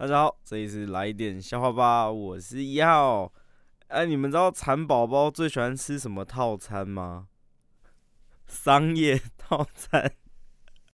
大家好，这里是来点笑话吧，我是一号。哎，你们知道蚕宝宝最喜欢吃什么套餐吗？商业套餐。